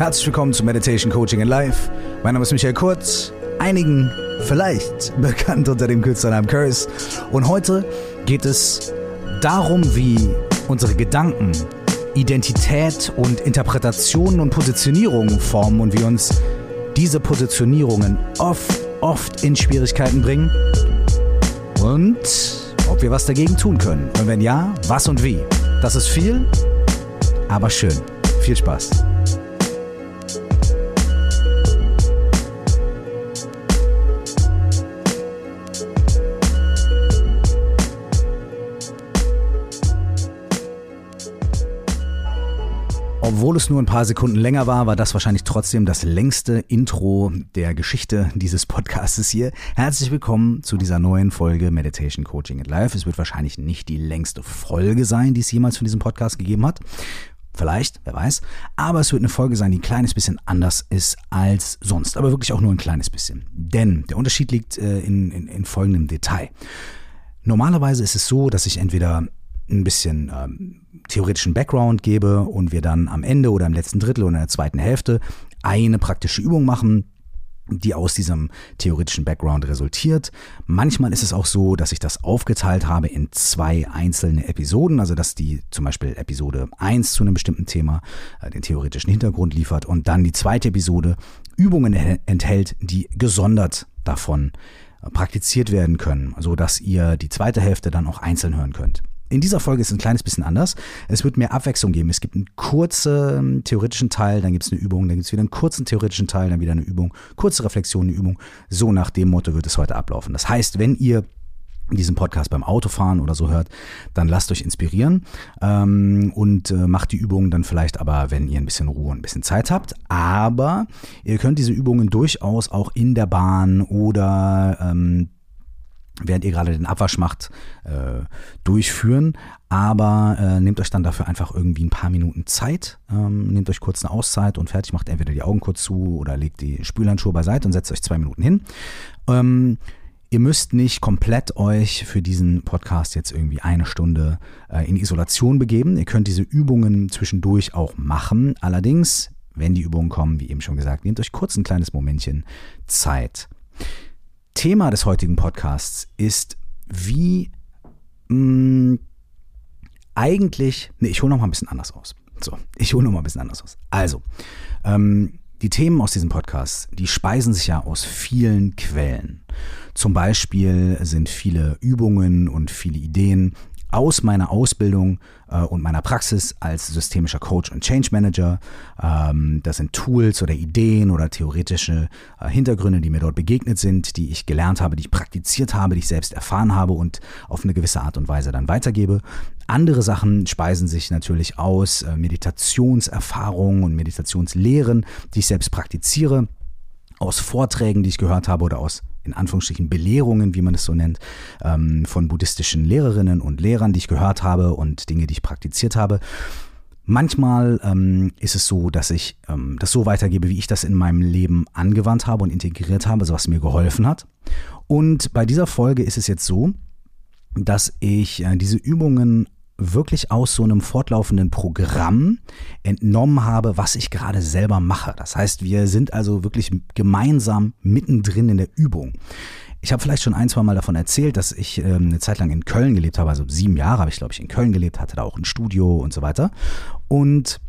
Herzlich willkommen zu Meditation Coaching in Life. Mein Name ist Michael Kurz, einigen vielleicht bekannt unter dem Künstlernamen Curse. Und heute geht es darum, wie unsere Gedanken Identität und Interpretationen und Positionierungen formen und wie uns diese Positionierungen oft, oft in Schwierigkeiten bringen und ob wir was dagegen tun können. Und wenn ja, was und wie. Das ist viel, aber schön. Viel Spaß. Obwohl es nur ein paar Sekunden länger war, war das wahrscheinlich trotzdem das längste Intro der Geschichte dieses Podcastes hier. Herzlich willkommen zu dieser neuen Folge Meditation Coaching at Life. Es wird wahrscheinlich nicht die längste Folge sein, die es jemals von diesem Podcast gegeben hat. Vielleicht, wer weiß. Aber es wird eine Folge sein, die ein kleines bisschen anders ist als sonst. Aber wirklich auch nur ein kleines bisschen. Denn der Unterschied liegt äh, in, in, in folgendem Detail. Normalerweise ist es so, dass ich entweder ein bisschen ähm, theoretischen Background gebe und wir dann am Ende oder im letzten Drittel oder in der zweiten Hälfte eine praktische Übung machen, die aus diesem theoretischen Background resultiert. Manchmal ist es auch so, dass ich das aufgeteilt habe in zwei einzelne Episoden, also dass die zum Beispiel Episode 1 zu einem bestimmten Thema äh, den theoretischen Hintergrund liefert und dann die zweite Episode Übungen enthält, die gesondert davon äh, praktiziert werden können, so dass ihr die zweite Hälfte dann auch einzeln hören könnt. In dieser Folge ist es ein kleines bisschen anders. Es wird mehr Abwechslung geben. Es gibt einen kurzen theoretischen Teil, dann gibt es eine Übung, dann gibt es wieder einen kurzen theoretischen Teil, dann wieder eine Übung, kurze Reflexion, eine Übung. So nach dem Motto wird es heute ablaufen. Das heißt, wenn ihr diesen Podcast beim Autofahren oder so hört, dann lasst euch inspirieren ähm, und äh, macht die Übungen dann vielleicht aber, wenn ihr ein bisschen Ruhe und ein bisschen Zeit habt. Aber ihr könnt diese Übungen durchaus auch in der Bahn oder ähm, während ihr gerade den Abwasch macht, äh, durchführen. Aber äh, nehmt euch dann dafür einfach irgendwie ein paar Minuten Zeit. Ähm, nehmt euch kurz eine Auszeit und fertig macht entweder die Augen kurz zu oder legt die Spülhandschuhe beiseite und setzt euch zwei Minuten hin. Ähm, ihr müsst nicht komplett euch für diesen Podcast jetzt irgendwie eine Stunde äh, in Isolation begeben. Ihr könnt diese Übungen zwischendurch auch machen. Allerdings, wenn die Übungen kommen, wie eben schon gesagt, nehmt euch kurz ein kleines Momentchen Zeit. Thema des heutigen Podcasts ist, wie mh, mm, eigentlich, nee, ich hole noch mal ein bisschen anders aus. So, ich hole noch mal ein bisschen anders aus. Also, ähm, die Themen aus diesem Podcast, die speisen sich ja aus vielen Quellen. Zum Beispiel sind viele Übungen und viele Ideen aus meiner Ausbildung äh, und meiner Praxis als systemischer Coach und Change Manager. Ähm, das sind Tools oder Ideen oder theoretische äh, Hintergründe, die mir dort begegnet sind, die ich gelernt habe, die ich praktiziert habe, die ich selbst erfahren habe und auf eine gewisse Art und Weise dann weitergebe. Andere Sachen speisen sich natürlich aus äh, Meditationserfahrungen und Meditationslehren, die ich selbst praktiziere aus Vorträgen, die ich gehört habe oder aus in Anführungsstrichen Belehrungen, wie man es so nennt, ähm, von buddhistischen Lehrerinnen und Lehrern, die ich gehört habe und Dinge, die ich praktiziert habe. Manchmal ähm, ist es so, dass ich ähm, das so weitergebe, wie ich das in meinem Leben angewandt habe und integriert habe, also was mir geholfen hat. Und bei dieser Folge ist es jetzt so, dass ich äh, diese Übungen wirklich aus so einem fortlaufenden Programm entnommen habe, was ich gerade selber mache. Das heißt, wir sind also wirklich gemeinsam mittendrin in der Übung. Ich habe vielleicht schon ein, zwei Mal davon erzählt, dass ich ähm, eine Zeit lang in Köln gelebt habe, also sieben Jahre habe ich, glaube ich, in Köln gelebt, hatte da auch ein Studio und so weiter. Und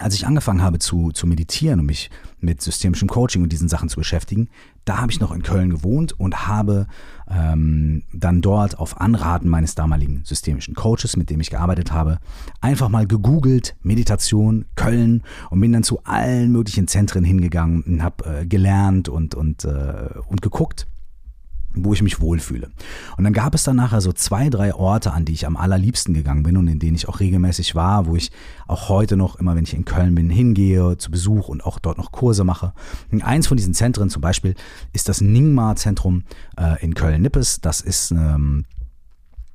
als ich angefangen habe zu, zu meditieren und mich mit systemischem Coaching und diesen Sachen zu beschäftigen, da habe ich noch in Köln gewohnt und habe ähm, dann dort auf Anraten meines damaligen systemischen Coaches, mit dem ich gearbeitet habe, einfach mal gegoogelt, Meditation, Köln und bin dann zu allen möglichen Zentren hingegangen und habe äh, gelernt und, und, äh, und geguckt, wo ich mich wohlfühle. Und dann gab es dann nachher so zwei, drei Orte, an die ich am allerliebsten gegangen bin und in denen ich auch regelmäßig war, wo ich auch heute noch, immer wenn ich in Köln bin, hingehe zu Besuch und auch dort noch Kurse mache. Und eins von diesen Zentren zum Beispiel ist das Ningma-Zentrum äh, in Köln-Nippes. Das ist ähm,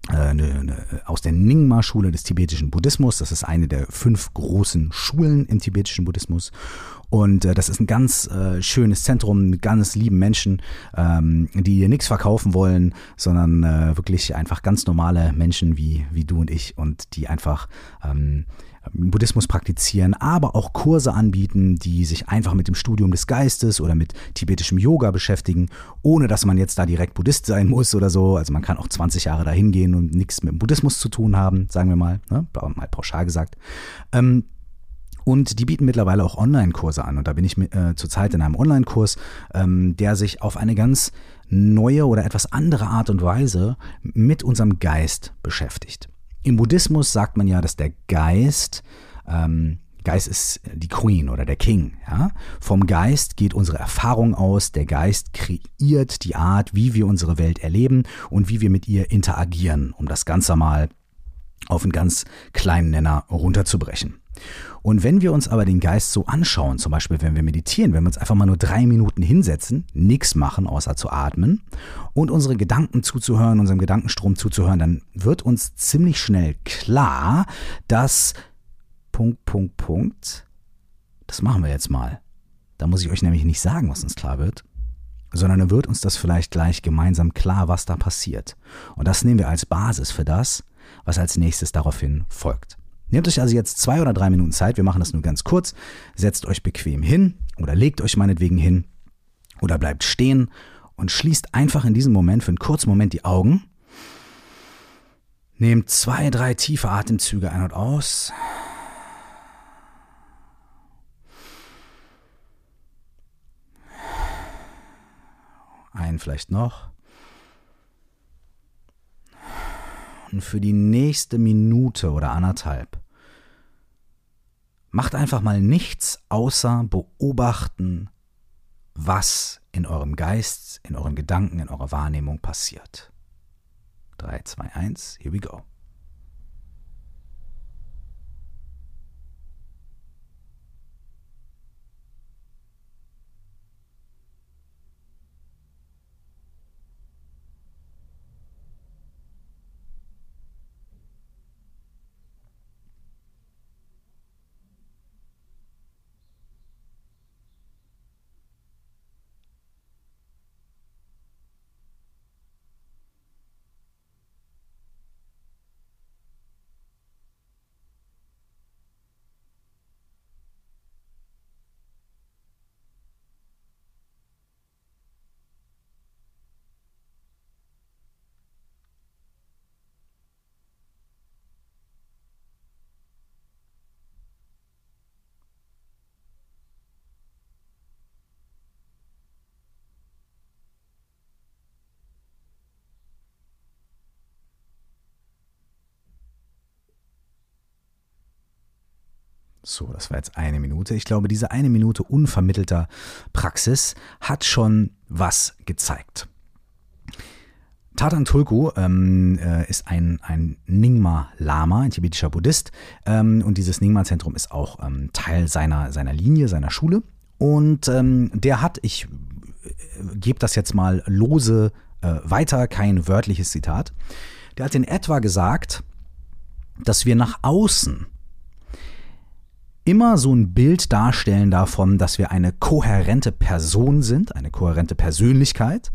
eine, eine, aus der Nyingma-Schule des tibetischen Buddhismus. Das ist eine der fünf großen Schulen im tibetischen Buddhismus. Und äh, das ist ein ganz äh, schönes Zentrum mit ganz lieben Menschen, ähm, die dir nichts verkaufen wollen, sondern äh, wirklich einfach ganz normale Menschen wie, wie du und ich und die einfach ähm, Buddhismus praktizieren, aber auch Kurse anbieten, die sich einfach mit dem Studium des Geistes oder mit tibetischem Yoga beschäftigen, ohne dass man jetzt da direkt Buddhist sein muss oder so. Also man kann auch 20 Jahre dahin gehen und nichts mit dem Buddhismus zu tun haben, sagen wir mal, ne? mal pauschal gesagt. Ähm, und die bieten mittlerweile auch Online-Kurse an. Und da bin ich äh, zurzeit in einem Online-Kurs, ähm, der sich auf eine ganz neue oder etwas andere Art und Weise mit unserem Geist beschäftigt. Im Buddhismus sagt man ja, dass der Geist, ähm, Geist ist die Queen oder der King. Ja? Vom Geist geht unsere Erfahrung aus. Der Geist kreiert die Art, wie wir unsere Welt erleben und wie wir mit ihr interagieren, um das Ganze mal auf einen ganz kleinen Nenner runterzubrechen. Und wenn wir uns aber den Geist so anschauen, zum Beispiel wenn wir meditieren, wenn wir uns einfach mal nur drei Minuten hinsetzen, nichts machen, außer zu atmen und unsere Gedanken zuzuhören, unserem Gedankenstrom zuzuhören, dann wird uns ziemlich schnell klar, dass Punkt, Punkt, Punkt, das machen wir jetzt mal. Da muss ich euch nämlich nicht sagen, was uns klar wird, sondern dann wird uns das vielleicht gleich gemeinsam klar, was da passiert. Und das nehmen wir als Basis für das, was als nächstes daraufhin folgt. Nehmt euch also jetzt zwei oder drei Minuten Zeit, wir machen das nur ganz kurz, setzt euch bequem hin oder legt euch meinetwegen hin oder bleibt stehen und schließt einfach in diesem Moment für einen kurzen Moment die Augen. Nehmt zwei, drei tiefe Atemzüge ein und aus. Ein vielleicht noch. Und für die nächste Minute oder anderthalb macht einfach mal nichts außer beobachten, was in eurem Geist, in euren Gedanken, in eurer Wahrnehmung passiert. 3, 2, 1, here we go. So, das war jetzt eine Minute. Ich glaube, diese eine Minute unvermittelter Praxis hat schon was gezeigt. Tatan Tulku ähm, äh, ist ein, ein Nyingma-Lama, ein tibetischer Buddhist. Ähm, und dieses Nyingma-Zentrum ist auch ähm, Teil seiner, seiner Linie, seiner Schule. Und ähm, der hat, ich äh, gebe das jetzt mal lose äh, weiter, kein wörtliches Zitat, der hat in etwa gesagt, dass wir nach außen immer so ein Bild darstellen davon, dass wir eine kohärente Person sind, eine kohärente Persönlichkeit,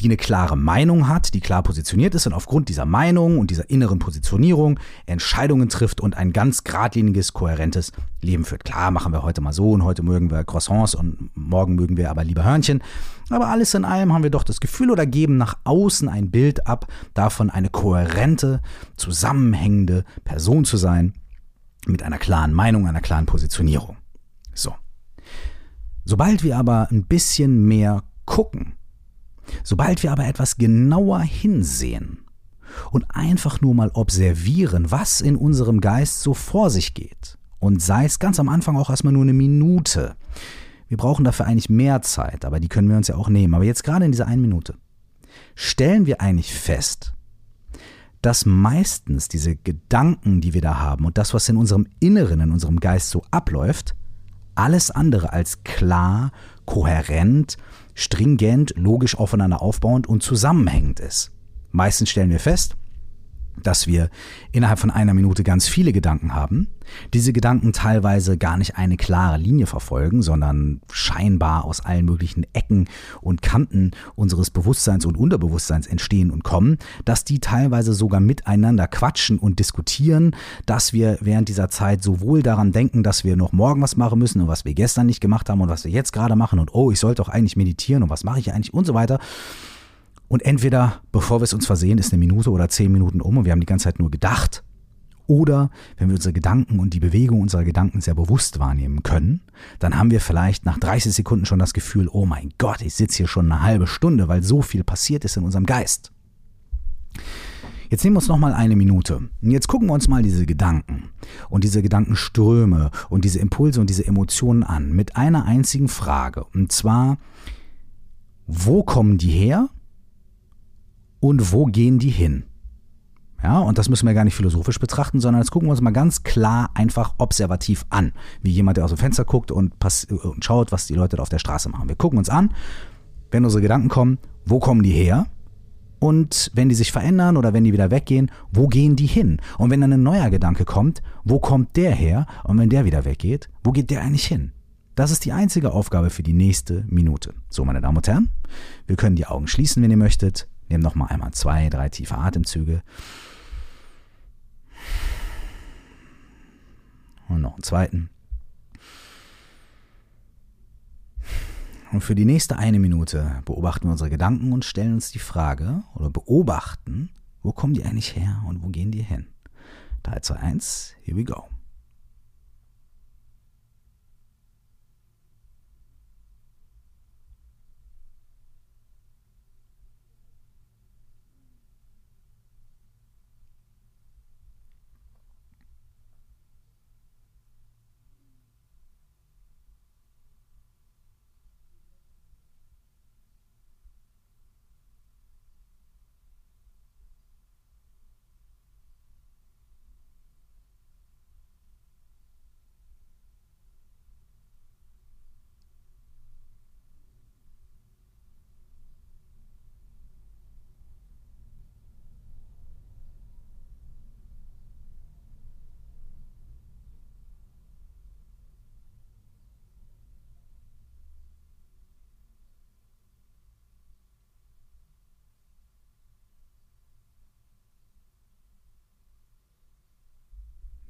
die eine klare Meinung hat, die klar positioniert ist und aufgrund dieser Meinung und dieser inneren Positionierung Entscheidungen trifft und ein ganz geradliniges, kohärentes Leben führt. Klar machen wir heute mal so und heute mögen wir Croissants und morgen mögen wir aber lieber Hörnchen. Aber alles in allem haben wir doch das Gefühl oder geben nach außen ein Bild ab, davon eine kohärente, zusammenhängende Person zu sein, mit einer klaren Meinung, einer klaren Positionierung. So. Sobald wir aber ein bisschen mehr gucken, sobald wir aber etwas genauer hinsehen und einfach nur mal observieren, was in unserem Geist so vor sich geht, und sei es ganz am Anfang auch erstmal nur eine Minute. Wir brauchen dafür eigentlich mehr Zeit, aber die können wir uns ja auch nehmen. Aber jetzt gerade in dieser einen Minute stellen wir eigentlich fest, dass meistens diese Gedanken, die wir da haben und das, was in unserem Inneren, in unserem Geist so abläuft, alles andere als klar, kohärent, stringent, logisch aufeinander aufbauend und zusammenhängend ist. Meistens stellen wir fest, dass wir innerhalb von einer Minute ganz viele Gedanken haben, diese Gedanken teilweise gar nicht eine klare Linie verfolgen, sondern scheinbar aus allen möglichen Ecken und Kanten unseres Bewusstseins und Unterbewusstseins entstehen und kommen, dass die teilweise sogar miteinander quatschen und diskutieren, dass wir während dieser Zeit sowohl daran denken, dass wir noch morgen was machen müssen und was wir gestern nicht gemacht haben und was wir jetzt gerade machen und oh, ich sollte doch eigentlich meditieren und was mache ich eigentlich und so weiter. Und entweder, bevor wir es uns versehen, ist eine Minute oder zehn Minuten um und wir haben die ganze Zeit nur gedacht. Oder wenn wir unsere Gedanken und die Bewegung unserer Gedanken sehr bewusst wahrnehmen können, dann haben wir vielleicht nach 30 Sekunden schon das Gefühl, oh mein Gott, ich sitze hier schon eine halbe Stunde, weil so viel passiert ist in unserem Geist. Jetzt nehmen wir uns nochmal eine Minute. Und jetzt gucken wir uns mal diese Gedanken und diese Gedankenströme und diese Impulse und diese Emotionen an mit einer einzigen Frage. Und zwar, wo kommen die her und wo gehen die hin? Ja, und das müssen wir gar nicht philosophisch betrachten, sondern jetzt gucken wir uns mal ganz klar einfach observativ an. Wie jemand, der aus dem Fenster guckt und, und schaut, was die Leute da auf der Straße machen. Wir gucken uns an, wenn unsere Gedanken kommen, wo kommen die her? Und wenn die sich verändern oder wenn die wieder weggehen, wo gehen die hin? Und wenn dann ein neuer Gedanke kommt, wo kommt der her? Und wenn der wieder weggeht, wo geht der eigentlich hin? Das ist die einzige Aufgabe für die nächste Minute. So, meine Damen und Herren, wir können die Augen schließen, wenn ihr möchtet. Nehmt nochmal einmal zwei, drei tiefe Atemzüge. Und noch einen zweiten. Und für die nächste eine Minute beobachten wir unsere Gedanken und stellen uns die Frage oder beobachten, wo kommen die eigentlich her und wo gehen die hin? 3, 2, 1, here we go.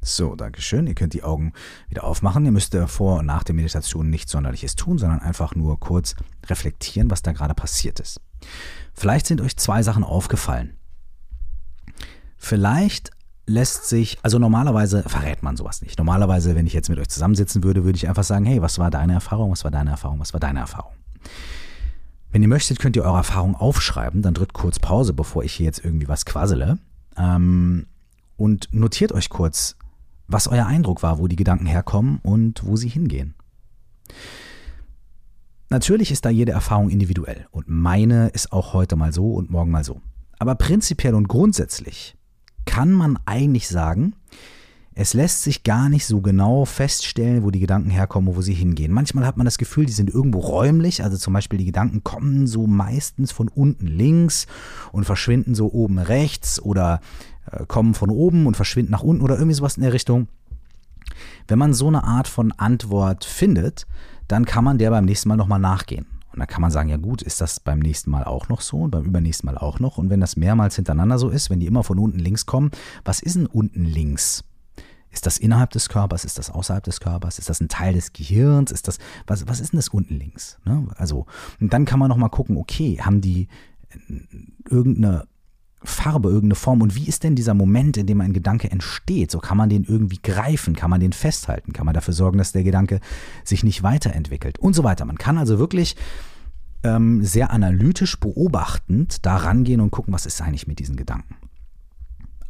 So, Dankeschön. Ihr könnt die Augen wieder aufmachen. Ihr müsst vor und nach der Meditation nichts Sonderliches tun, sondern einfach nur kurz reflektieren, was da gerade passiert ist. Vielleicht sind euch zwei Sachen aufgefallen. Vielleicht lässt sich, also normalerweise verrät man sowas nicht. Normalerweise, wenn ich jetzt mit euch zusammensitzen würde, würde ich einfach sagen, hey, was war deine Erfahrung, was war deine Erfahrung, was war deine Erfahrung? Wenn ihr möchtet, könnt ihr eure Erfahrung aufschreiben, dann drückt kurz Pause, bevor ich hier jetzt irgendwie was quassele. Ähm, und notiert euch kurz, was euer Eindruck war, wo die Gedanken herkommen und wo sie hingehen. Natürlich ist da jede Erfahrung individuell und meine ist auch heute mal so und morgen mal so. Aber prinzipiell und grundsätzlich kann man eigentlich sagen, es lässt sich gar nicht so genau feststellen, wo die Gedanken herkommen, wo sie hingehen. Manchmal hat man das Gefühl, die sind irgendwo räumlich, also zum Beispiel die Gedanken kommen so meistens von unten links und verschwinden so oben rechts oder kommen von oben und verschwinden nach unten oder irgendwie sowas in der Richtung. Wenn man so eine Art von Antwort findet, dann kann man der beim nächsten Mal nochmal nachgehen. Und dann kann man sagen, ja gut, ist das beim nächsten Mal auch noch so und beim übernächsten Mal auch noch? Und wenn das mehrmals hintereinander so ist, wenn die immer von unten links kommen, was ist denn unten links? Ist das innerhalb des Körpers? Ist das außerhalb des Körpers? Ist das ein Teil des Gehirns? Ist das, was, was ist denn das unten links? Ne? Also, und dann kann man nochmal gucken, okay, haben die irgendeine Farbe, irgendeine Form. Und wie ist denn dieser Moment, in dem ein Gedanke entsteht? So kann man den irgendwie greifen, kann man den festhalten, kann man dafür sorgen, dass der Gedanke sich nicht weiterentwickelt und so weiter. Man kann also wirklich ähm, sehr analytisch beobachtend da rangehen und gucken, was ist eigentlich mit diesen Gedanken.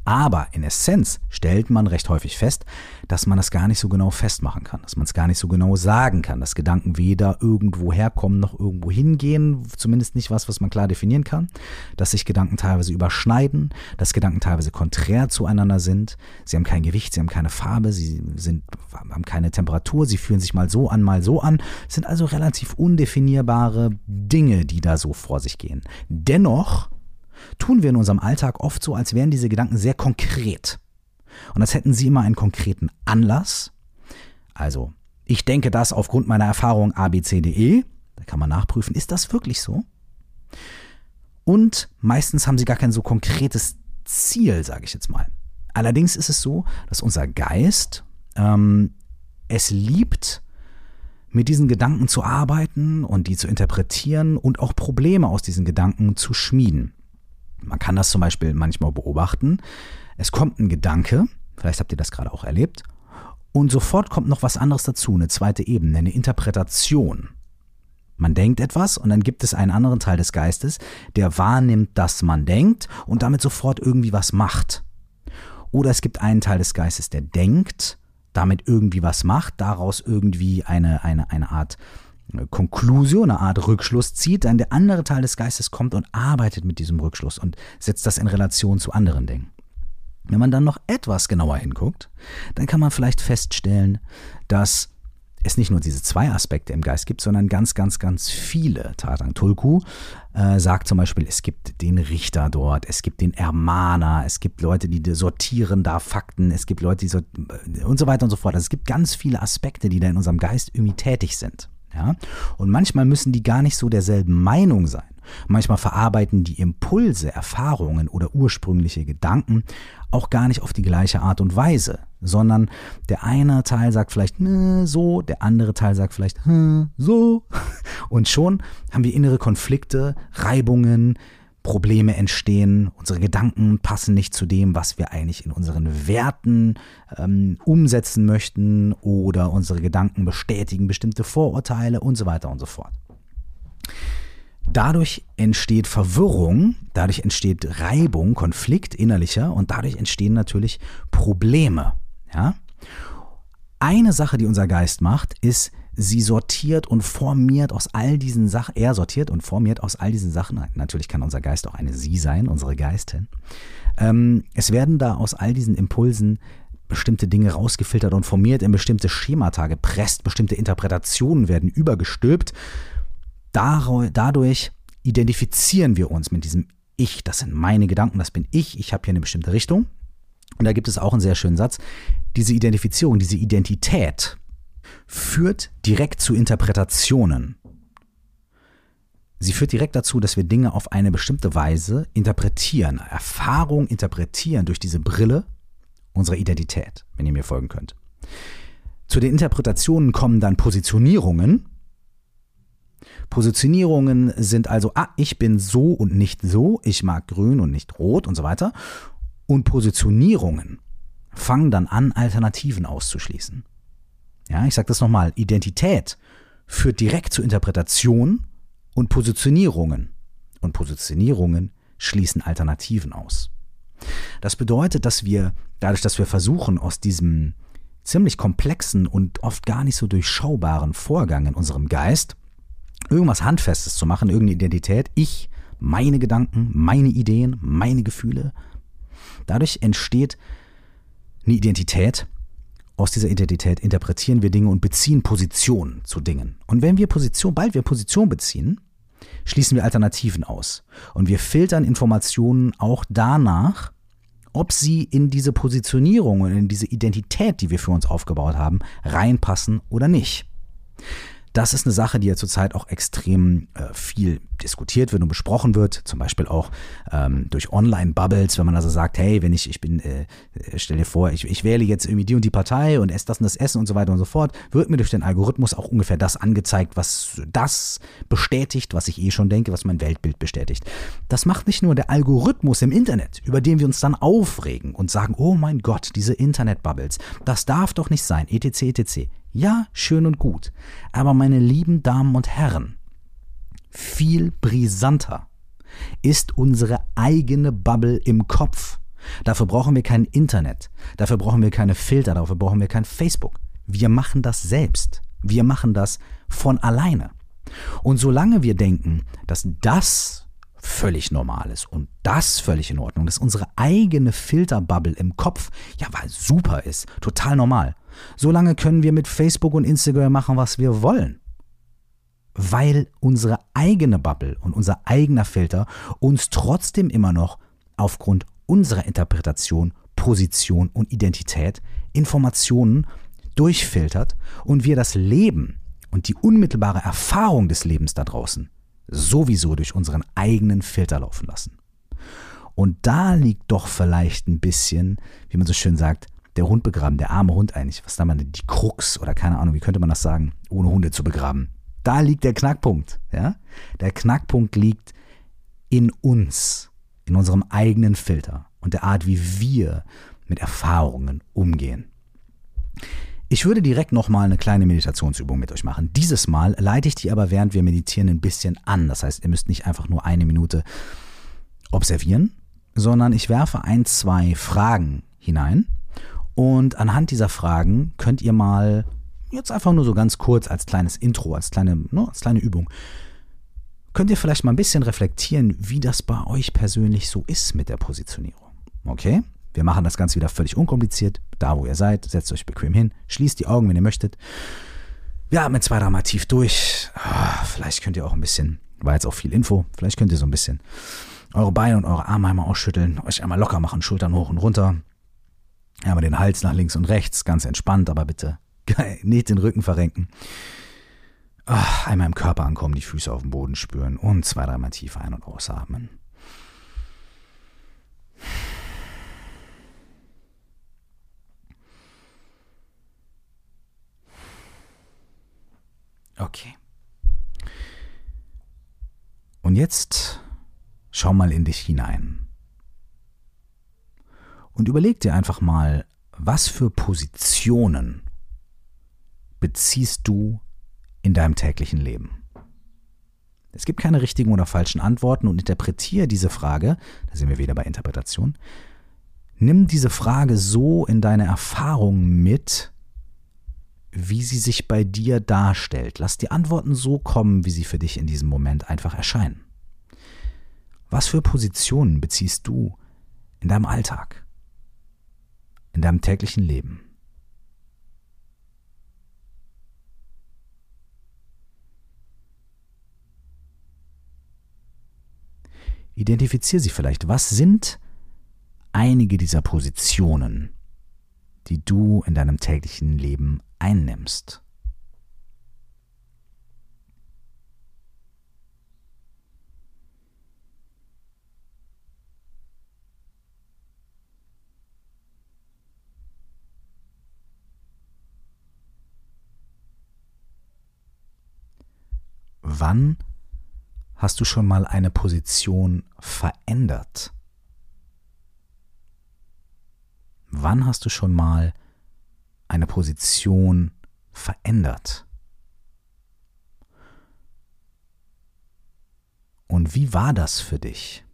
Aber in Essenz stellt man recht häufig fest, dass man das gar nicht so genau festmachen kann, dass man es gar nicht so genau sagen kann, dass Gedanken weder irgendwo herkommen noch irgendwo hingehen, zumindest nicht was, was man klar definieren kann, dass sich Gedanken teilweise überschneiden, dass Gedanken teilweise konträr zueinander sind, sie haben kein Gewicht, sie haben keine Farbe, sie sind, haben keine Temperatur, sie fühlen sich mal so an, mal so an, es sind also relativ undefinierbare Dinge, die da so vor sich gehen. Dennoch tun wir in unserem Alltag oft so, als wären diese Gedanken sehr konkret. Und als hätten sie immer einen konkreten Anlass. Also, ich denke das aufgrund meiner Erfahrung ABCDE. Da kann man nachprüfen, ist das wirklich so? Und meistens haben sie gar kein so konkretes Ziel, sage ich jetzt mal. Allerdings ist es so, dass unser Geist ähm, es liebt, mit diesen Gedanken zu arbeiten und die zu interpretieren und auch Probleme aus diesen Gedanken zu schmieden. Man kann das zum Beispiel manchmal beobachten. Es kommt ein Gedanke, vielleicht habt ihr das gerade auch erlebt, und sofort kommt noch was anderes dazu, eine zweite Ebene, eine Interpretation. Man denkt etwas und dann gibt es einen anderen Teil des Geistes, der wahrnimmt, dass man denkt und damit sofort irgendwie was macht. Oder es gibt einen Teil des Geistes, der denkt, damit irgendwie was macht, daraus irgendwie eine, eine, eine Art Konklusion, eine Art Rückschluss zieht, dann der andere Teil des Geistes kommt und arbeitet mit diesem Rückschluss und setzt das in Relation zu anderen Dingen. Wenn man dann noch etwas genauer hinguckt, dann kann man vielleicht feststellen, dass es nicht nur diese zwei Aspekte im Geist gibt, sondern ganz, ganz, ganz viele. Tatang Tulku äh, sagt zum Beispiel, es gibt den Richter dort, es gibt den Ermahner, es gibt Leute, die sortieren da Fakten, es gibt Leute, die so und so weiter und so fort. Also es gibt ganz viele Aspekte, die da in unserem Geist irgendwie tätig sind. Ja? Und manchmal müssen die gar nicht so derselben Meinung sein. Manchmal verarbeiten die Impulse, Erfahrungen oder ursprüngliche Gedanken auch gar nicht auf die gleiche Art und Weise, sondern der eine Teil sagt vielleicht so, der andere Teil sagt vielleicht so. Und schon haben wir innere Konflikte, Reibungen, Probleme entstehen, unsere Gedanken passen nicht zu dem, was wir eigentlich in unseren Werten ähm, umsetzen möchten oder unsere Gedanken bestätigen bestimmte Vorurteile und so weiter und so fort. Dadurch entsteht Verwirrung, dadurch entsteht Reibung, Konflikt innerlicher und dadurch entstehen natürlich Probleme. Ja? Eine Sache, die unser Geist macht, ist, sie sortiert und formiert aus all diesen Sachen, er sortiert und formiert aus all diesen Sachen, natürlich kann unser Geist auch eine Sie sein, unsere Geistin. Ähm, es werden da aus all diesen Impulsen bestimmte Dinge rausgefiltert und formiert in bestimmte Schemata gepresst, bestimmte Interpretationen werden übergestülpt dadurch identifizieren wir uns mit diesem Ich, das sind meine Gedanken, das bin ich, ich habe hier eine bestimmte Richtung. Und da gibt es auch einen sehr schönen Satz. Diese Identifizierung, diese Identität führt direkt zu Interpretationen. Sie führt direkt dazu, dass wir Dinge auf eine bestimmte Weise interpretieren, Erfahrung interpretieren durch diese Brille unserer Identität, wenn ihr mir folgen könnt. Zu den Interpretationen kommen dann Positionierungen, Positionierungen sind also, ah, ich bin so und nicht so, ich mag grün und nicht rot und so weiter. Und Positionierungen fangen dann an, Alternativen auszuschließen. Ja, ich sage das nochmal, Identität führt direkt zu Interpretation und Positionierungen. Und Positionierungen schließen Alternativen aus. Das bedeutet, dass wir, dadurch, dass wir versuchen, aus diesem ziemlich komplexen und oft gar nicht so durchschaubaren Vorgang in unserem Geist irgendwas Handfestes zu machen, irgendeine Identität. Ich, meine Gedanken, meine Ideen, meine Gefühle. Dadurch entsteht eine Identität. Aus dieser Identität interpretieren wir Dinge und beziehen Position zu Dingen. Und wenn wir Position, bald wir Position beziehen, schließen wir Alternativen aus. Und wir filtern Informationen auch danach, ob sie in diese Positionierung und in diese Identität, die wir für uns aufgebaut haben, reinpassen oder nicht. Das ist eine Sache, die ja zurzeit auch extrem äh, viel diskutiert wird und besprochen wird, zum Beispiel auch ähm, durch Online-Bubbles, wenn man also sagt, hey, wenn ich, ich bin, äh, stell dir vor, ich, ich wähle jetzt irgendwie die und die Partei und esse das und das Essen und so weiter und so fort, wird mir durch den Algorithmus auch ungefähr das angezeigt, was das bestätigt, was ich eh schon denke, was mein Weltbild bestätigt. Das macht nicht nur der Algorithmus im Internet, über den wir uns dann aufregen und sagen, oh mein Gott, diese Internet-Bubbles, das darf doch nicht sein, etc., etc. Ja, schön und gut. Aber meine lieben Damen und Herren, viel brisanter ist unsere eigene Bubble im Kopf. Dafür brauchen wir kein Internet, dafür brauchen wir keine Filter, dafür brauchen wir kein Facebook. Wir machen das selbst. Wir machen das von alleine. Und solange wir denken, dass das völlig normal ist und das völlig in Ordnung, dass unsere eigene Filterbubble im Kopf ja weil super ist, total normal, Solange können wir mit Facebook und Instagram machen, was wir wollen. weil unsere eigene Bubble und unser eigener Filter uns trotzdem immer noch aufgrund unserer Interpretation, Position und Identität Informationen durchfiltert und wir das Leben und die unmittelbare Erfahrung des Lebens da draußen sowieso durch unseren eigenen Filter laufen lassen. Und da liegt doch vielleicht ein bisschen, wie man so schön sagt, der Hund begraben, der arme Hund eigentlich. Was da mal die Krux oder keine Ahnung, wie könnte man das sagen, ohne Hunde zu begraben. Da liegt der Knackpunkt, ja? Der Knackpunkt liegt in uns, in unserem eigenen Filter und der Art, wie wir mit Erfahrungen umgehen. Ich würde direkt nochmal eine kleine Meditationsübung mit euch machen. Dieses Mal leite ich die aber, während wir meditieren, ein bisschen an. Das heißt, ihr müsst nicht einfach nur eine Minute observieren, sondern ich werfe ein, zwei Fragen hinein. Und anhand dieser Fragen könnt ihr mal jetzt einfach nur so ganz kurz als kleines Intro, als kleine, ne, als kleine Übung, könnt ihr vielleicht mal ein bisschen reflektieren, wie das bei euch persönlich so ist mit der Positionierung. Okay? Wir machen das Ganze wieder völlig unkompliziert. Da, wo ihr seid, setzt euch bequem hin, schließt die Augen, wenn ihr möchtet. Wir atmen zwei, dreimal tief durch. Ah, vielleicht könnt ihr auch ein bisschen, war jetzt auch viel Info, vielleicht könnt ihr so ein bisschen eure Beine und eure Arme einmal ausschütteln, euch einmal locker machen, Schultern hoch und runter. Einmal den Hals nach links und rechts, ganz entspannt, aber bitte nicht den Rücken verrenken. Ach, einmal im Körper ankommen, die Füße auf dem Boden spüren und zwei, dreimal tief ein- und ausatmen. Okay. Und jetzt schau mal in dich hinein. Und überleg dir einfach mal, was für Positionen beziehst du in deinem täglichen Leben? Es gibt keine richtigen oder falschen Antworten und interpretiere diese Frage, da sind wir wieder bei Interpretation, nimm diese Frage so in deine Erfahrung mit, wie sie sich bei dir darstellt. Lass die Antworten so kommen, wie sie für dich in diesem Moment einfach erscheinen. Was für Positionen beziehst du in deinem Alltag, in deinem täglichen Leben? Identifiziere sie vielleicht. Was sind einige dieser Positionen, die du in deinem täglichen Leben einnimmst. Wann hast du schon mal eine Position verändert? Wann hast du schon mal eine Position verändert? Und wie war das für dich?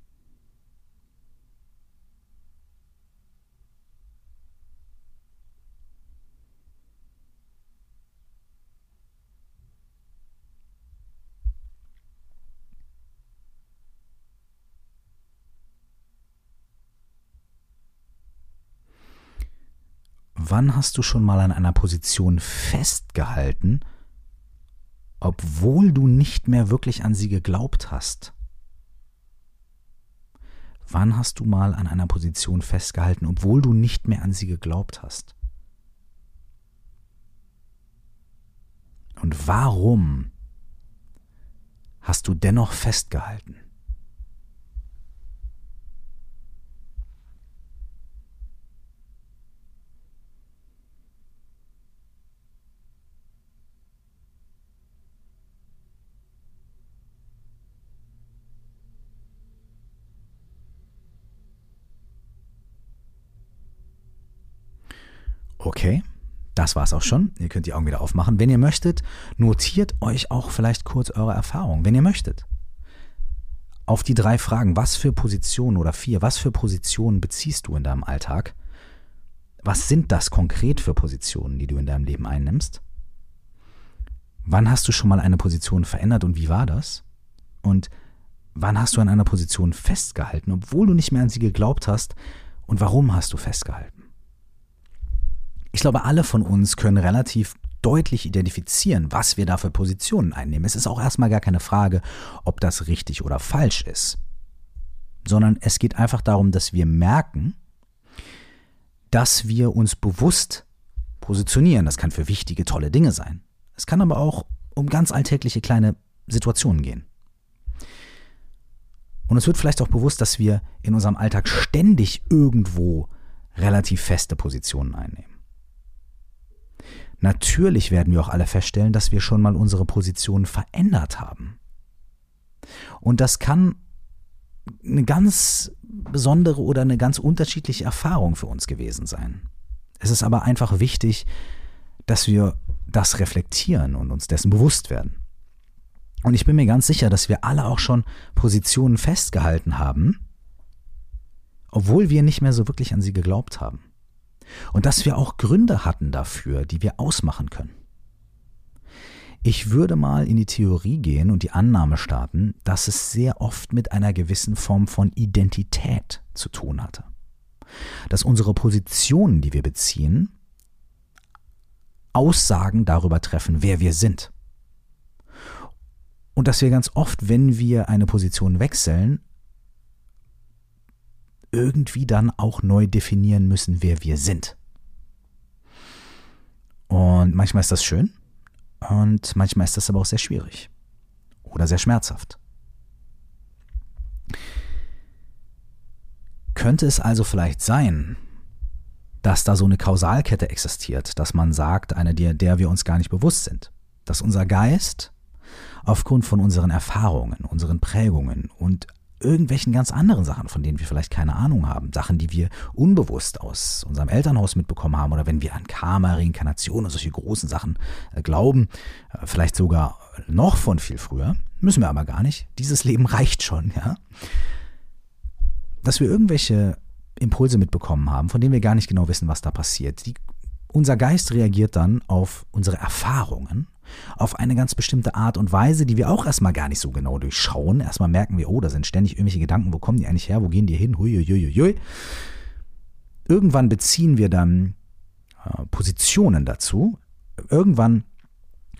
Wann hast du schon mal an einer Position festgehalten, obwohl du nicht mehr wirklich an sie geglaubt hast? Wann hast du mal an einer Position festgehalten, obwohl du nicht mehr an sie geglaubt hast? Und warum hast du dennoch festgehalten? Okay, das war's auch schon. Ihr könnt die Augen wieder aufmachen. Wenn ihr möchtet, notiert euch auch vielleicht kurz eure Erfahrungen, wenn ihr möchtet. Auf die drei Fragen, was für Positionen oder vier, was für Positionen beziehst du in deinem Alltag? Was sind das konkret für Positionen, die du in deinem Leben einnimmst? Wann hast du schon mal eine Position verändert und wie war das? Und wann hast du an einer Position festgehalten, obwohl du nicht mehr an sie geglaubt hast? Und warum hast du festgehalten? Ich glaube, alle von uns können relativ deutlich identifizieren, was wir da für Positionen einnehmen. Es ist auch erstmal gar keine Frage, ob das richtig oder falsch ist, sondern es geht einfach darum, dass wir merken, dass wir uns bewusst positionieren. Das kann für wichtige, tolle Dinge sein. Es kann aber auch um ganz alltägliche kleine Situationen gehen. Und es wird vielleicht auch bewusst, dass wir in unserem Alltag ständig irgendwo relativ feste Positionen einnehmen. Natürlich werden wir auch alle feststellen, dass wir schon mal unsere Position verändert haben. Und das kann eine ganz besondere oder eine ganz unterschiedliche Erfahrung für uns gewesen sein. Es ist aber einfach wichtig, dass wir das reflektieren und uns dessen bewusst werden. Und ich bin mir ganz sicher, dass wir alle auch schon Positionen festgehalten haben, obwohl wir nicht mehr so wirklich an sie geglaubt haben. Und dass wir auch Gründe hatten dafür, die wir ausmachen können. Ich würde mal in die Theorie gehen und die Annahme starten, dass es sehr oft mit einer gewissen Form von Identität zu tun hatte. Dass unsere Positionen, die wir beziehen, Aussagen darüber treffen, wer wir sind. Und dass wir ganz oft, wenn wir eine Position wechseln, irgendwie dann auch neu definieren müssen, wer wir sind. Und manchmal ist das schön und manchmal ist das aber auch sehr schwierig oder sehr schmerzhaft. Könnte es also vielleicht sein, dass da so eine Kausalkette existiert, dass man sagt, eine, der, der wir uns gar nicht bewusst sind, dass unser Geist aufgrund von unseren Erfahrungen, unseren Prägungen und irgendwelchen ganz anderen Sachen, von denen wir vielleicht keine Ahnung haben. Sachen, die wir unbewusst aus unserem Elternhaus mitbekommen haben oder wenn wir an Karma, Reinkarnation und solche großen Sachen äh, glauben, äh, vielleicht sogar noch von viel früher, müssen wir aber gar nicht. Dieses Leben reicht schon, ja. Dass wir irgendwelche Impulse mitbekommen haben, von denen wir gar nicht genau wissen, was da passiert. Die, unser Geist reagiert dann auf unsere Erfahrungen auf eine ganz bestimmte Art und Weise, die wir auch erstmal gar nicht so genau durchschauen. Erstmal merken wir, oh, da sind ständig irgendwelche Gedanken, wo kommen die eigentlich her, wo gehen die hin, huiuiuiui. Irgendwann beziehen wir dann äh, Positionen dazu. Irgendwann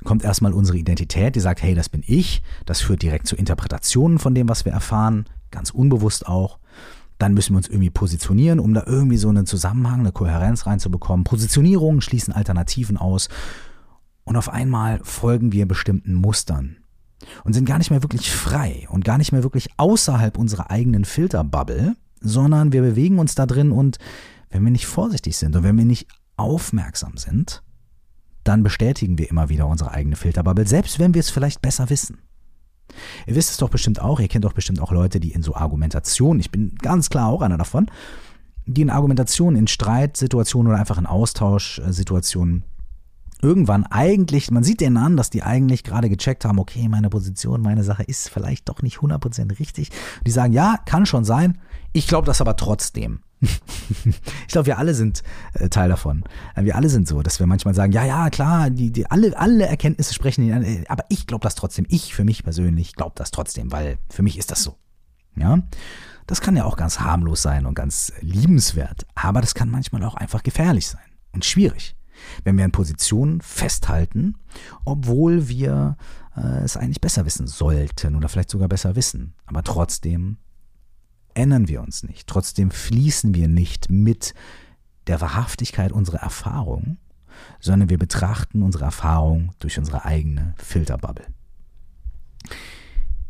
kommt erstmal unsere Identität, die sagt, hey, das bin ich. Das führt direkt zu Interpretationen von dem, was wir erfahren, ganz unbewusst auch. Dann müssen wir uns irgendwie positionieren, um da irgendwie so einen Zusammenhang, eine Kohärenz reinzubekommen. Positionierungen schließen Alternativen aus. Und auf einmal folgen wir bestimmten Mustern und sind gar nicht mehr wirklich frei und gar nicht mehr wirklich außerhalb unserer eigenen Filterbubble, sondern wir bewegen uns da drin und wenn wir nicht vorsichtig sind und wenn wir nicht aufmerksam sind, dann bestätigen wir immer wieder unsere eigene Filterbubble, selbst wenn wir es vielleicht besser wissen. Ihr wisst es doch bestimmt auch, ihr kennt doch bestimmt auch Leute, die in so Argumentationen, ich bin ganz klar auch einer davon, die in Argumentationen, in Streitsituationen oder einfach in Austauschsituationen irgendwann eigentlich, man sieht denen an, dass die eigentlich gerade gecheckt haben, okay, meine Position, meine Sache ist vielleicht doch nicht 100% richtig. Die sagen, ja, kann schon sein, ich glaube das aber trotzdem. ich glaube, wir alle sind äh, Teil davon. Äh, wir alle sind so, dass wir manchmal sagen, ja, ja, klar, die, die, alle, alle Erkenntnisse sprechen, äh, aber ich glaube das trotzdem. Ich für mich persönlich glaube das trotzdem, weil für mich ist das so. Ja, das kann ja auch ganz harmlos sein und ganz liebenswert, aber das kann manchmal auch einfach gefährlich sein und schwierig wenn wir in Positionen festhalten, obwohl wir äh, es eigentlich besser wissen sollten oder vielleicht sogar besser wissen. Aber trotzdem ändern wir uns nicht. Trotzdem fließen wir nicht mit der Wahrhaftigkeit unserer Erfahrung, sondern wir betrachten unsere Erfahrung durch unsere eigene Filterbubble.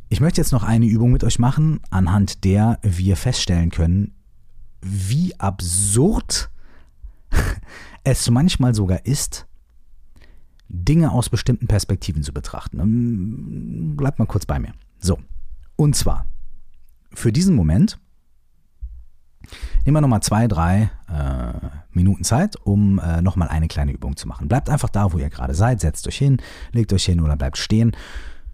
Ich möchte jetzt noch eine Übung mit euch machen, anhand der wir feststellen können, wie absurd es manchmal sogar ist, Dinge aus bestimmten Perspektiven zu betrachten. Ähm, bleibt mal kurz bei mir. So, und zwar, für diesen Moment nehmen wir nochmal zwei, drei äh, Minuten Zeit, um äh, nochmal eine kleine Übung zu machen. Bleibt einfach da, wo ihr gerade seid, setzt euch hin, legt euch hin oder bleibt stehen.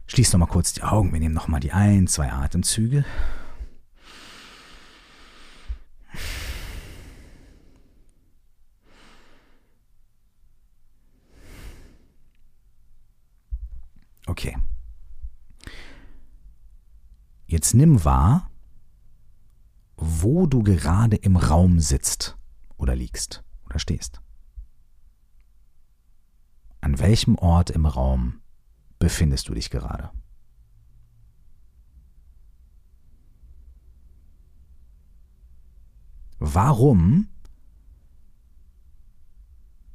Schließt nochmal kurz die Augen, wir nehmen nochmal die ein, zwei Atemzüge. Okay. Jetzt nimm wahr, wo du gerade im Raum sitzt oder liegst oder stehst. An welchem Ort im Raum befindest du dich gerade? Warum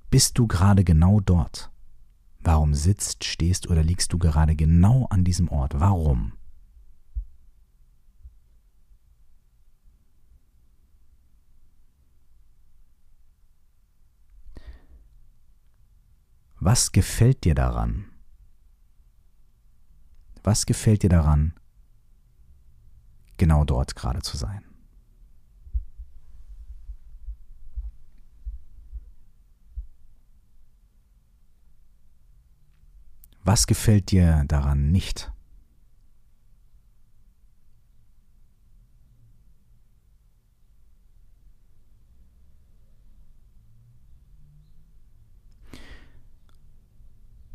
bist du gerade genau dort? Warum sitzt, stehst oder liegst du gerade genau an diesem Ort? Warum? Was gefällt dir daran? Was gefällt dir daran, genau dort gerade zu sein? Was gefällt dir daran nicht?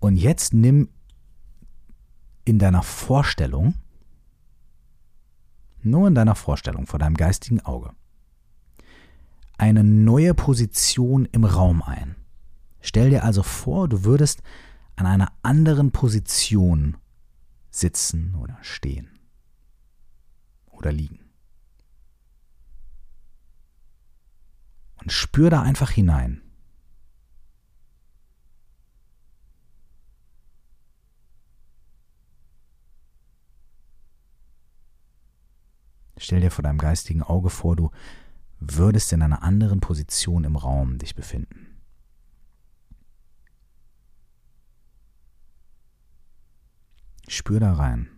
Und jetzt nimm in deiner Vorstellung, nur in deiner Vorstellung, vor deinem geistigen Auge, eine neue Position im Raum ein. Stell dir also vor, du würdest an einer anderen Position sitzen oder stehen oder liegen. Und spür da einfach hinein. Stell dir vor deinem geistigen Auge vor, du würdest in einer anderen Position im Raum dich befinden. Spür da rein.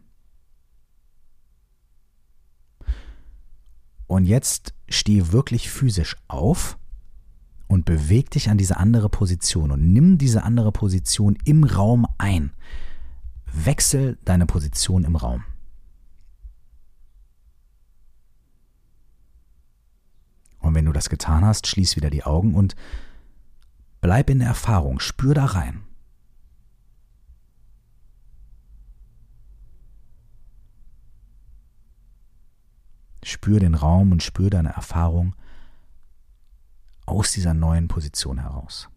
Und jetzt steh wirklich physisch auf und beweg dich an diese andere Position und nimm diese andere Position im Raum ein. Wechsel deine Position im Raum. Und wenn du das getan hast, schließ wieder die Augen und bleib in der Erfahrung, spür da rein. Spür den Raum und spür deine Erfahrung aus dieser neuen Position heraus.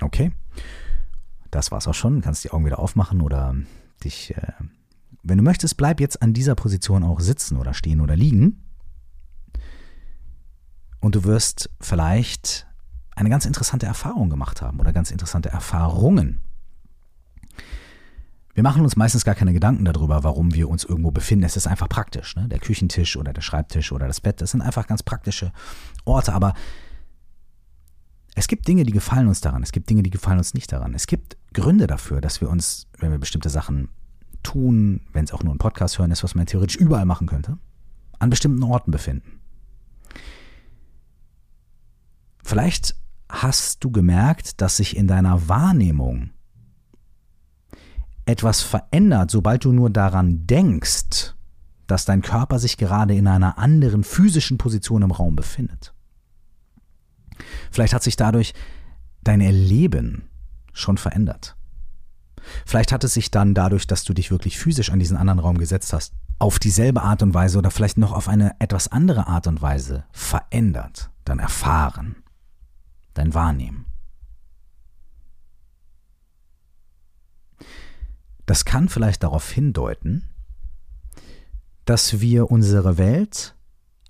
Okay, das war's auch schon. Du kannst die Augen wieder aufmachen oder dich, äh, wenn du möchtest, bleib jetzt an dieser Position auch sitzen oder stehen oder liegen. Und du wirst vielleicht eine ganz interessante Erfahrung gemacht haben oder ganz interessante Erfahrungen. Wir machen uns meistens gar keine Gedanken darüber, warum wir uns irgendwo befinden. Es ist einfach praktisch. Ne? Der Küchentisch oder der Schreibtisch oder das Bett, das sind einfach ganz praktische Orte. Aber es gibt Dinge, die gefallen uns daran. Es gibt Dinge, die gefallen uns nicht daran. Es gibt Gründe dafür, dass wir uns, wenn wir bestimmte Sachen tun, wenn es auch nur ein Podcast hören ist, was man theoretisch überall machen könnte, an bestimmten Orten befinden. Vielleicht hast du gemerkt, dass sich in deiner Wahrnehmung etwas verändert, sobald du nur daran denkst, dass dein Körper sich gerade in einer anderen physischen Position im Raum befindet. Vielleicht hat sich dadurch dein Erleben schon verändert. Vielleicht hat es sich dann dadurch, dass du dich wirklich physisch an diesen anderen Raum gesetzt hast, auf dieselbe Art und Weise oder vielleicht noch auf eine etwas andere Art und Weise verändert, dann erfahren dein Wahrnehmen. Das kann vielleicht darauf hindeuten, dass wir unsere Welt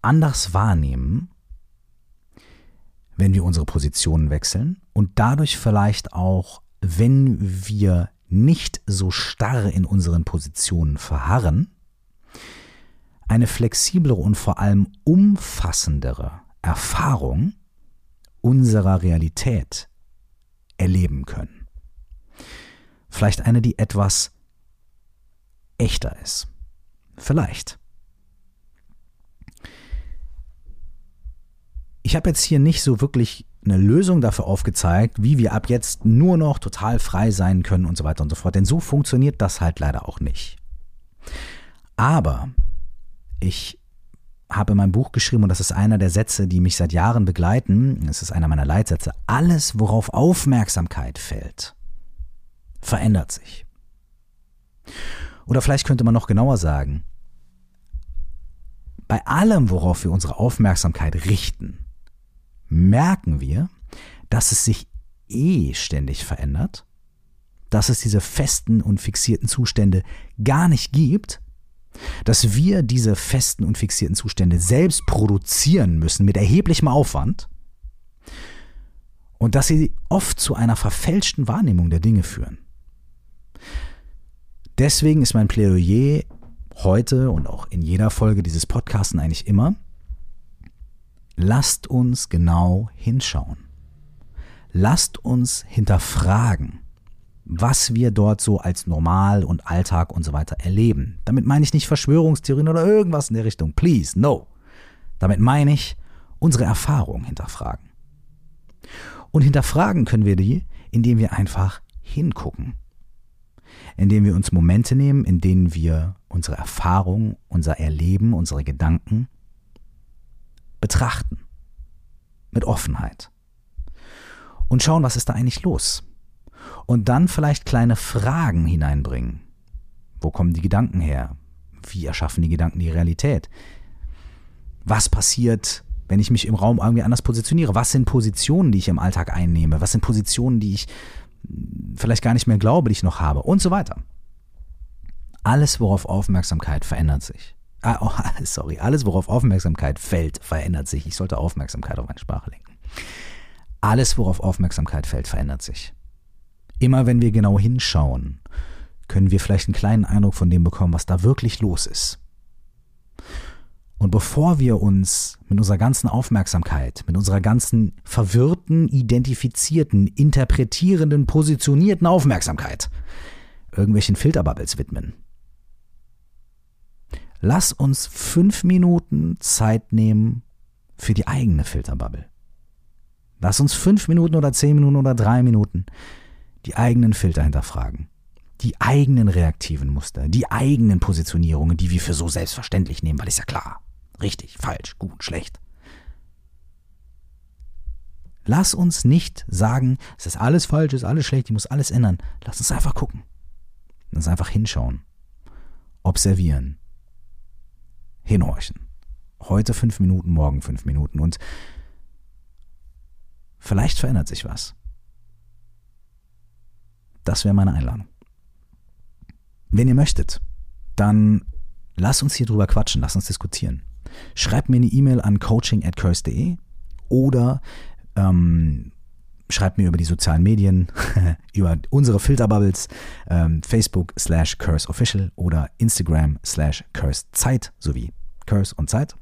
anders wahrnehmen, wenn wir unsere Positionen wechseln und dadurch vielleicht auch, wenn wir nicht so starr in unseren Positionen verharren, eine flexiblere und vor allem umfassendere Erfahrung unserer Realität erleben können. Vielleicht eine, die etwas echter ist. Vielleicht. Ich habe jetzt hier nicht so wirklich eine Lösung dafür aufgezeigt, wie wir ab jetzt nur noch total frei sein können und so weiter und so fort. Denn so funktioniert das halt leider auch nicht. Aber ich habe in meinem Buch geschrieben, und das ist einer der Sätze, die mich seit Jahren begleiten, es ist einer meiner Leitsätze, alles, worauf Aufmerksamkeit fällt, verändert sich. Oder vielleicht könnte man noch genauer sagen, bei allem, worauf wir unsere Aufmerksamkeit richten, merken wir, dass es sich eh ständig verändert, dass es diese festen und fixierten Zustände gar nicht gibt, dass wir diese festen und fixierten Zustände selbst produzieren müssen mit erheblichem Aufwand und dass sie oft zu einer verfälschten Wahrnehmung der Dinge führen. Deswegen ist mein Plädoyer heute und auch in jeder Folge dieses Podcasts eigentlich immer, lasst uns genau hinschauen. Lasst uns hinterfragen, was wir dort so als normal und Alltag und so weiter erleben. Damit meine ich nicht Verschwörungstheorien oder irgendwas in der Richtung. Please, no. Damit meine ich unsere Erfahrung hinterfragen. Und hinterfragen können wir die, indem wir einfach hingucken indem wir uns Momente nehmen, in denen wir unsere Erfahrung, unser Erleben, unsere Gedanken betrachten. Mit Offenheit. Und schauen, was ist da eigentlich los. Und dann vielleicht kleine Fragen hineinbringen. Wo kommen die Gedanken her? Wie erschaffen die Gedanken die Realität? Was passiert, wenn ich mich im Raum irgendwie anders positioniere? Was sind Positionen, die ich im Alltag einnehme? Was sind Positionen, die ich vielleicht gar nicht mehr glaube, die ich noch habe und so weiter. Alles, worauf Aufmerksamkeit verändert sich. Ah, oh, sorry, alles, worauf Aufmerksamkeit fällt, verändert sich. Ich sollte Aufmerksamkeit auf meine Sprache lenken. Alles, worauf Aufmerksamkeit fällt, verändert sich. Immer wenn wir genau hinschauen, können wir vielleicht einen kleinen Eindruck von dem bekommen, was da wirklich los ist. Und bevor wir uns mit unserer ganzen Aufmerksamkeit, mit unserer ganzen verwirrten, identifizierten, interpretierenden, positionierten Aufmerksamkeit irgendwelchen Filterbubbles widmen, lass uns fünf Minuten Zeit nehmen für die eigene Filterbubble. Lass uns fünf Minuten oder zehn Minuten oder drei Minuten die eigenen Filter hinterfragen die eigenen reaktiven Muster, die eigenen Positionierungen, die wir für so selbstverständlich nehmen, weil ist ja klar. Richtig, falsch, gut, schlecht. Lass uns nicht sagen, es ist alles falsch, es ist alles schlecht, ich muss alles ändern. Lass uns einfach gucken. Lass uns einfach hinschauen. Observieren. Hinhorchen. Heute fünf Minuten, morgen fünf Minuten und vielleicht verändert sich was. Das wäre meine Einladung. Wenn ihr möchtet, dann lasst uns hier drüber quatschen, lasst uns diskutieren schreibt mir eine E-Mail an coaching at curse.de oder ähm, schreibt mir über die sozialen Medien, über unsere Filterbubbles, ähm, Facebook slash Curse oder Instagram slash Curse sowie Curse und Zeit.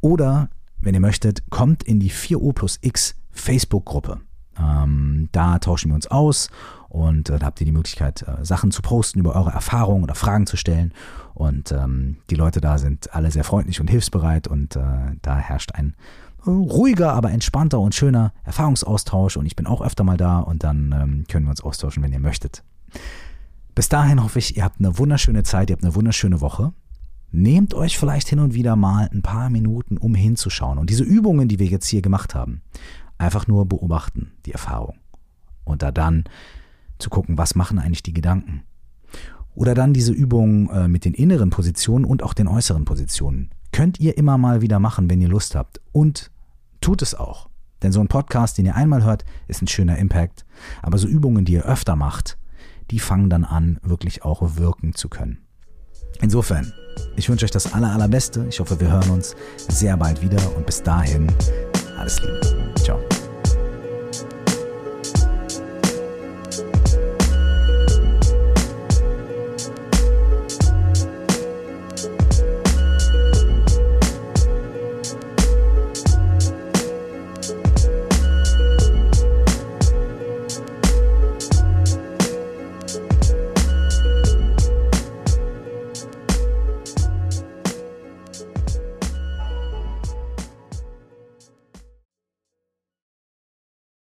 Oder, wenn ihr möchtet, kommt in die 4O plus X Facebook-Gruppe. Ähm, da tauschen wir uns aus und äh, da habt ihr die Möglichkeit, äh, Sachen zu posten über eure Erfahrungen oder Fragen zu stellen. Und ähm, die Leute da sind alle sehr freundlich und hilfsbereit und äh, da herrscht ein äh, ruhiger, aber entspannter und schöner Erfahrungsaustausch. Und ich bin auch öfter mal da und dann ähm, können wir uns austauschen, wenn ihr möchtet. Bis dahin hoffe ich, ihr habt eine wunderschöne Zeit, ihr habt eine wunderschöne Woche. Nehmt euch vielleicht hin und wieder mal ein paar Minuten, um hinzuschauen. Und diese Übungen, die wir jetzt hier gemacht haben, einfach nur beobachten, die Erfahrung. Und da dann zu gucken, was machen eigentlich die Gedanken. Oder dann diese Übung äh, mit den inneren Positionen und auch den äußeren Positionen. Könnt ihr immer mal wieder machen, wenn ihr Lust habt. Und tut es auch. Denn so ein Podcast, den ihr einmal hört, ist ein schöner Impact. Aber so Übungen, die ihr öfter macht, die fangen dann an, wirklich auch wirken zu können. Insofern, ich wünsche euch das aller, allerbeste. Ich hoffe, wir hören uns sehr bald wieder und bis dahin alles Liebe.